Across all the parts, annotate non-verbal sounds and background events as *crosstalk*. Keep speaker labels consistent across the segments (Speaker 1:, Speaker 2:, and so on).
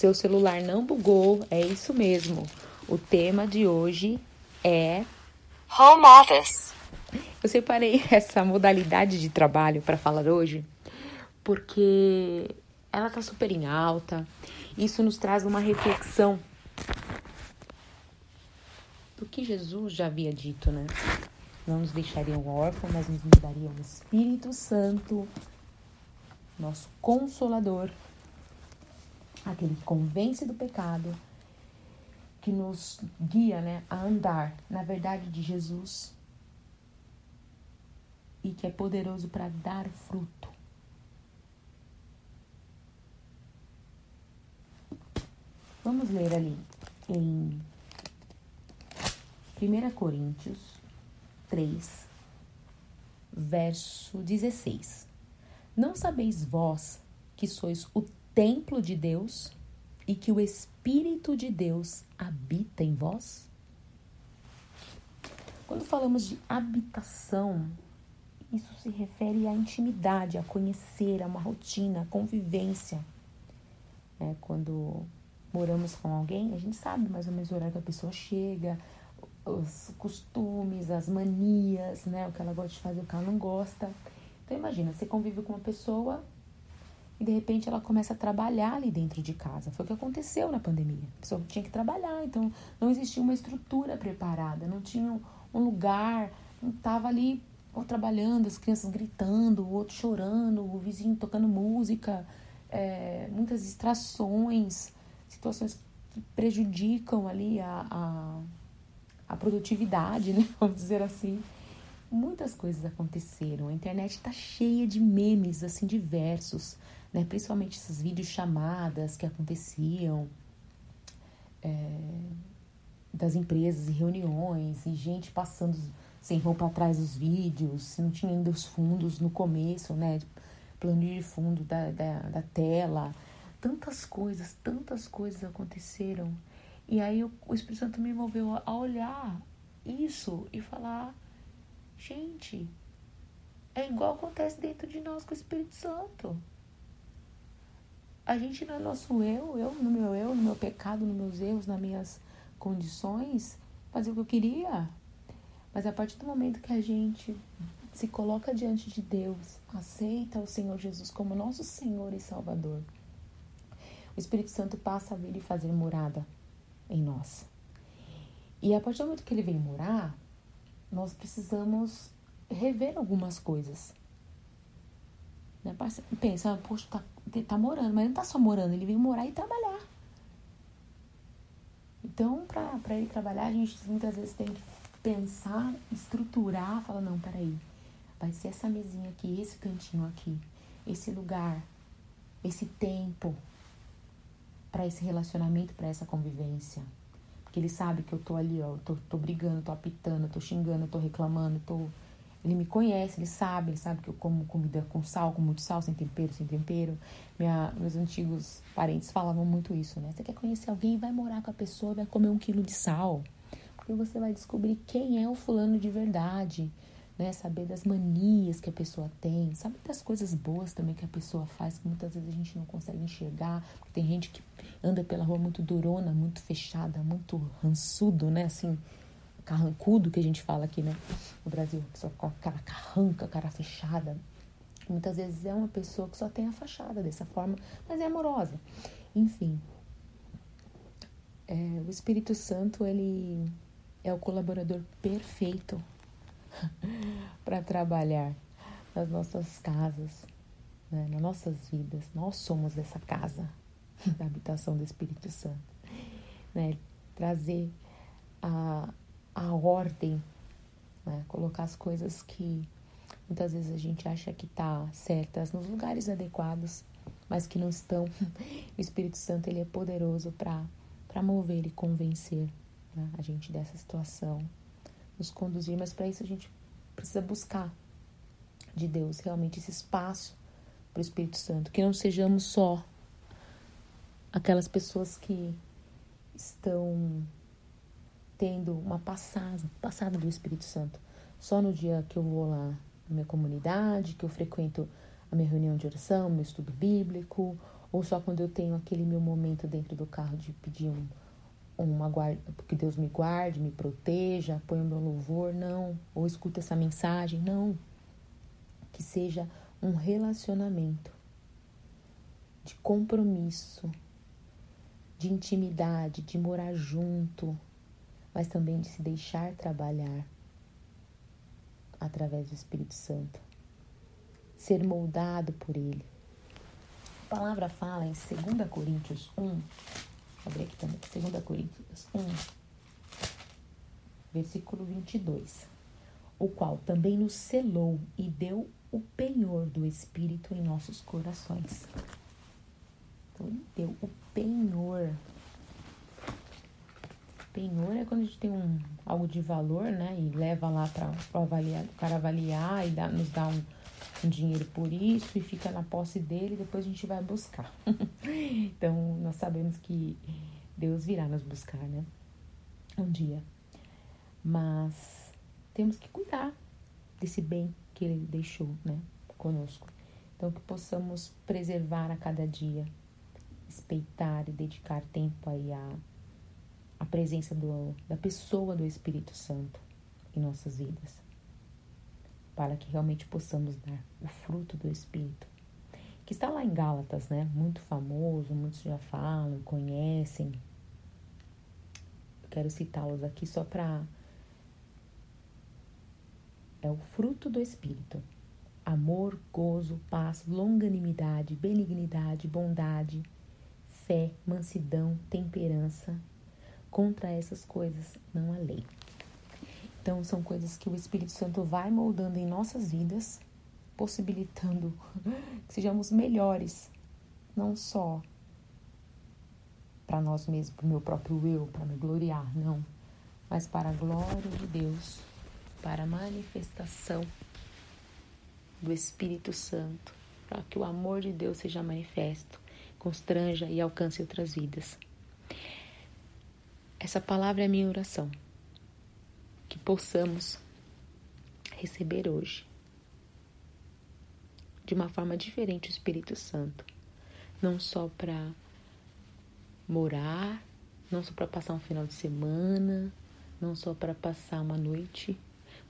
Speaker 1: Seu celular não bugou, é isso mesmo. O tema de hoje é
Speaker 2: Home Office.
Speaker 1: Eu separei *laughs* essa modalidade de trabalho para falar hoje porque ela está super em alta. Isso nos traz uma reflexão do que Jesus já havia dito, né? Não nos deixariam órfãos, mas nos daria o Espírito Santo, nosso consolador, aquele que convence do pecado, que nos guia né, a andar na verdade de Jesus e que é poderoso para dar fruto. Vamos ler ali em 1 Coríntios 3, verso 16. Não sabeis vós que sois o templo de Deus e que o Espírito de Deus habita em vós? Quando falamos de habitação, isso se refere à intimidade, a conhecer, a uma rotina, a convivência. É, quando moramos com alguém, a gente sabe mais ou menos o horário que a pessoa chega, os costumes, as manias, né? O que ela gosta de fazer, o que ela não gosta. Então imagina, você convive com uma pessoa e de repente ela começa a trabalhar ali dentro de casa. Foi o que aconteceu na pandemia. A pessoa tinha que trabalhar, então não existia uma estrutura preparada, não tinha um lugar, não estava ali ou trabalhando, as crianças gritando, o outro chorando, o vizinho tocando música, é, muitas distrações, situações que prejudicam ali a, a, a produtividade, *laughs* né? vamos dizer assim muitas coisas aconteceram. A internet está cheia de memes assim diversos, né? Principalmente essas videochamadas que aconteciam é, das empresas e reuniões e gente passando sem roupa atrás dos vídeos, não tinha ainda os fundos no começo, né? Plano de fundo da, da, da tela. Tantas coisas, tantas coisas aconteceram. E aí o, o Espírito Santo me moveu a olhar isso e falar Gente, é igual acontece dentro de nós com o Espírito Santo. A gente não é nosso eu, eu no meu eu, no meu pecado, nos meus erros, nas minhas condições, fazer o que eu queria. Mas a partir do momento que a gente se coloca diante de Deus, aceita o Senhor Jesus como nosso Senhor e Salvador, o Espírito Santo passa a vir e fazer morada em nós. E a partir do momento que ele vem morar, nós precisamos rever algumas coisas. Né? Pensa, poxa, tá, tá morando, mas ele não tá só morando, ele veio morar e trabalhar. Então, para ele trabalhar, a gente muitas vezes tem que pensar, estruturar, falar, não, peraí, vai ser essa mesinha aqui, esse cantinho aqui, esse lugar, esse tempo para esse relacionamento, para essa convivência. Porque ele sabe que eu tô ali, ó, tô, tô brigando, tô apitando, tô xingando, tô reclamando, tô. Ele me conhece, ele sabe, ele sabe que eu como comida com sal, com muito sal, sem tempero, sem tempero. Minha, meus antigos parentes falavam muito isso, né? Você quer conhecer alguém, vai morar com a pessoa, vai comer um quilo de sal. Porque você vai descobrir quem é o fulano de verdade né? Saber das manias que a pessoa tem, saber das coisas boas também que a pessoa faz, que muitas vezes a gente não consegue enxergar. Tem gente que anda pela rua muito durona, muito fechada, muito rançudo, né? Assim, carrancudo que a gente fala aqui, né? No Brasil, a pessoa com a cara carranca, cara fechada. Muitas vezes é uma pessoa que só tem a fachada dessa forma, mas é amorosa. Enfim, é, o Espírito Santo, ele é o colaborador perfeito *laughs* para trabalhar nas nossas casas, né, nas nossas vidas. Nós somos essa casa *laughs* da habitação do Espírito Santo. Né? Trazer a, a ordem, né? colocar as coisas que muitas vezes a gente acha que tá certas nos lugares adequados, mas que não estão. *laughs* O Espírito Santo ele é poderoso para para mover e convencer né? a gente dessa situação nos conduzir, mas para isso a gente precisa buscar de Deus realmente esse espaço para o Espírito Santo, que não sejamos só aquelas pessoas que estão tendo uma passada, passada do Espírito Santo. Só no dia que eu vou lá na minha comunidade, que eu frequento a minha reunião de oração, meu estudo bíblico, Ou só quando eu tenho aquele meu momento dentro do carro de pedir um, uma guarda, que Deus me guarde, me proteja, põe o meu louvor, não. Ou escuta essa mensagem, não. Que seja um relacionamento de compromisso, de intimidade, de morar junto, mas também de se deixar trabalhar através do Espírito Santo, ser moldado por Ele. A palavra fala em 2 Coríntios 1, vou abrir aqui também, 2 Coríntios 1, versículo 22, o qual também nos selou e deu o penhor do Espírito em nossos corações. Então, ele deu o penhor penhor é quando a gente tem um, algo de valor, né? E leva lá para avaliar, o cara avaliar e dá, nos dá um, um, dinheiro por isso e fica na posse dele e depois a gente vai buscar. *laughs* então, nós sabemos que Deus virá nos buscar, né? Um dia. Mas temos que cuidar desse bem que ele deixou, né? Conosco. Então, que possamos preservar a cada dia, respeitar e dedicar tempo aí a a presença do, da pessoa do Espírito Santo em nossas vidas, para que realmente possamos dar o fruto do Espírito, que está lá em Gálatas, né? Muito famoso, muitos já falam, conhecem. Eu quero citá-los aqui só para. É o fruto do Espírito: amor, gozo, paz, longanimidade, benignidade, bondade, fé, mansidão, temperança Contra essas coisas não há lei. Então, são coisas que o Espírito Santo vai moldando em nossas vidas, possibilitando *laughs* que sejamos melhores, não só para nós mesmos, para o meu próprio eu, para me gloriar, não, mas para a glória de Deus, para a manifestação do Espírito Santo, para que o amor de Deus seja manifesto, constranja e alcance outras vidas. Essa palavra é a minha oração. Que possamos receber hoje, de uma forma diferente, o Espírito Santo. Não só para morar, não só para passar um final de semana, não só para passar uma noite,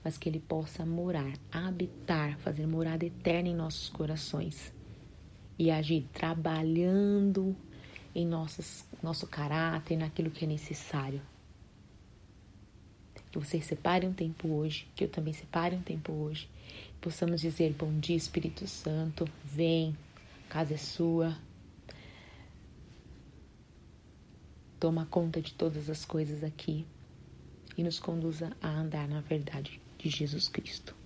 Speaker 1: mas que ele possa morar, habitar, fazer morada eterna em nossos corações e agir trabalhando em nossas, nosso caráter, naquilo que é necessário. Que você separe um tempo hoje, que eu também separe um tempo hoje. Possamos dizer: Bom dia, Espírito Santo, vem, casa é sua. Toma conta de todas as coisas aqui e nos conduza a andar na verdade de Jesus Cristo.